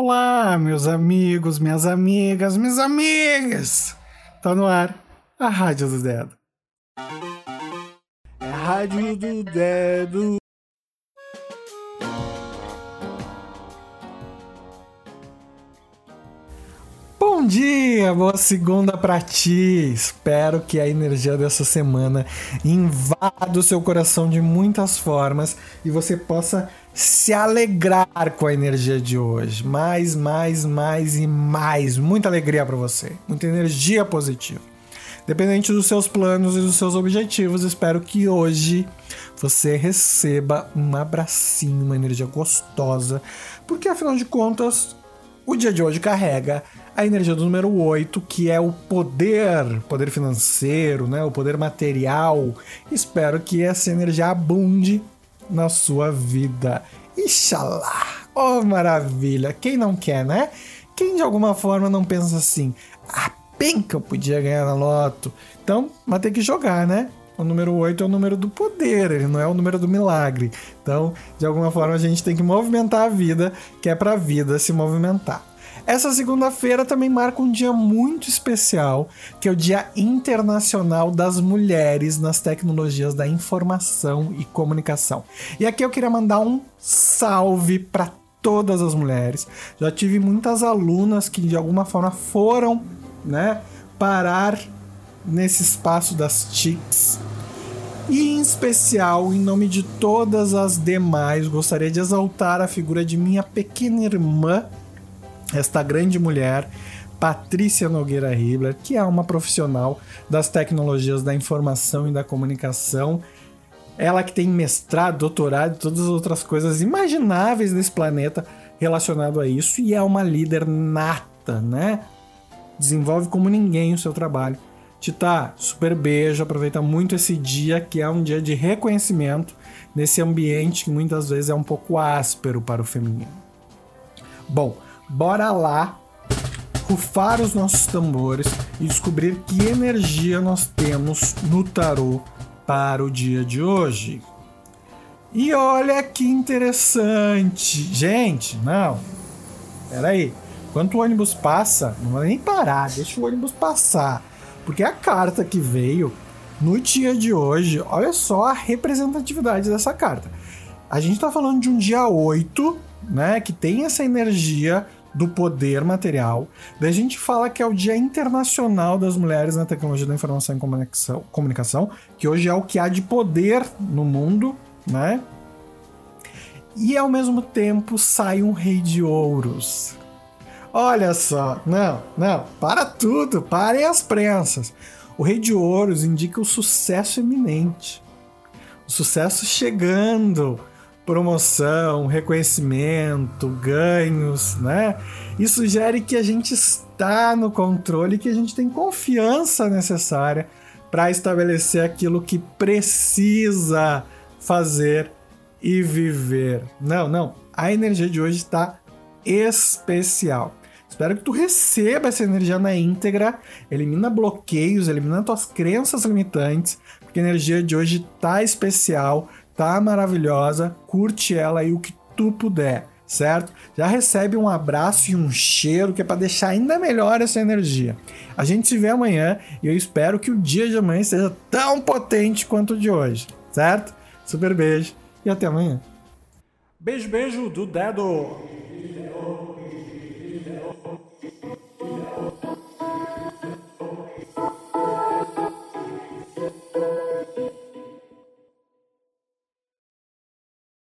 Olá, meus amigos, minhas amigas, minhas amigas! Tá no ar a Rádio do Dedo. É a Rádio do Dedo. Dia, boa segunda pra ti. Espero que a energia dessa semana invada o seu coração de muitas formas e você possa se alegrar com a energia de hoje. Mais, mais, mais e mais. Muita alegria para você. Muita energia positiva. Dependente dos seus planos e dos seus objetivos, espero que hoje você receba um abracinho, uma energia gostosa, porque afinal de contas, o dia de hoje carrega a energia do número 8, que é o poder, poder financeiro, né, o poder material. Espero que essa energia abunde na sua vida. Ixalá! Oh, maravilha! Quem não quer, né? Quem de alguma forma não pensa assim, ah, bem que eu podia ganhar na loto. Então, vai ter que jogar, né? O número 8 é o número do poder, ele não é o número do milagre. Então, de alguma forma, a gente tem que movimentar a vida, que é para a vida se movimentar. Essa segunda-feira também marca um dia muito especial, que é o Dia Internacional das Mulheres nas Tecnologias da Informação e Comunicação. E aqui eu queria mandar um salve para todas as mulheres. Já tive muitas alunas que de alguma forma foram, né, parar nesse espaço das TICs. E em especial, em nome de todas as demais, gostaria de exaltar a figura de minha pequena irmã, esta grande mulher, Patrícia Nogueira Ribler, que é uma profissional das tecnologias da informação e da comunicação. Ela que tem mestrado, doutorado e todas as outras coisas imagináveis nesse planeta relacionado a isso e é uma líder nata, né? Desenvolve como ninguém o seu trabalho. Tita, super beijo, aproveita muito esse dia que é um dia de reconhecimento nesse ambiente que muitas vezes é um pouco áspero para o feminino. Bom, bora lá rufar os nossos tambores e descobrir que energia nós temos no tarô para o dia de hoje. E olha que interessante. Gente, não. Peraí. Enquanto o ônibus passa, não vai nem parar, deixa o ônibus passar. Porque a carta que veio no dia de hoje, olha só a representatividade dessa carta. A gente está falando de um dia 8, né? Que tem essa energia do poder material. Daí a gente fala que é o Dia Internacional das Mulheres na Tecnologia da Informação e Comunicação, que hoje é o que há de poder no mundo, né? E ao mesmo tempo sai um Rei de Ouros. Olha só, não, não, para tudo, parem as prensas. O Rei de Ouros indica o sucesso iminente, o sucesso chegando, promoção, reconhecimento, ganhos, né? Isso sugere que a gente está no controle, que a gente tem confiança necessária para estabelecer aquilo que precisa fazer e viver. Não, não. A energia de hoje está especial. Espero que tu receba essa energia na íntegra, elimina bloqueios, elimina tuas crenças limitantes, porque a energia de hoje tá especial tá maravilhosa, curte ela aí o que tu puder, certo? Já recebe um abraço e um cheiro que é para deixar ainda melhor essa energia. A gente se vê amanhã e eu espero que o dia de amanhã seja tão potente quanto o de hoje, certo? Super beijo e até amanhã. Beijo, beijo do dedo.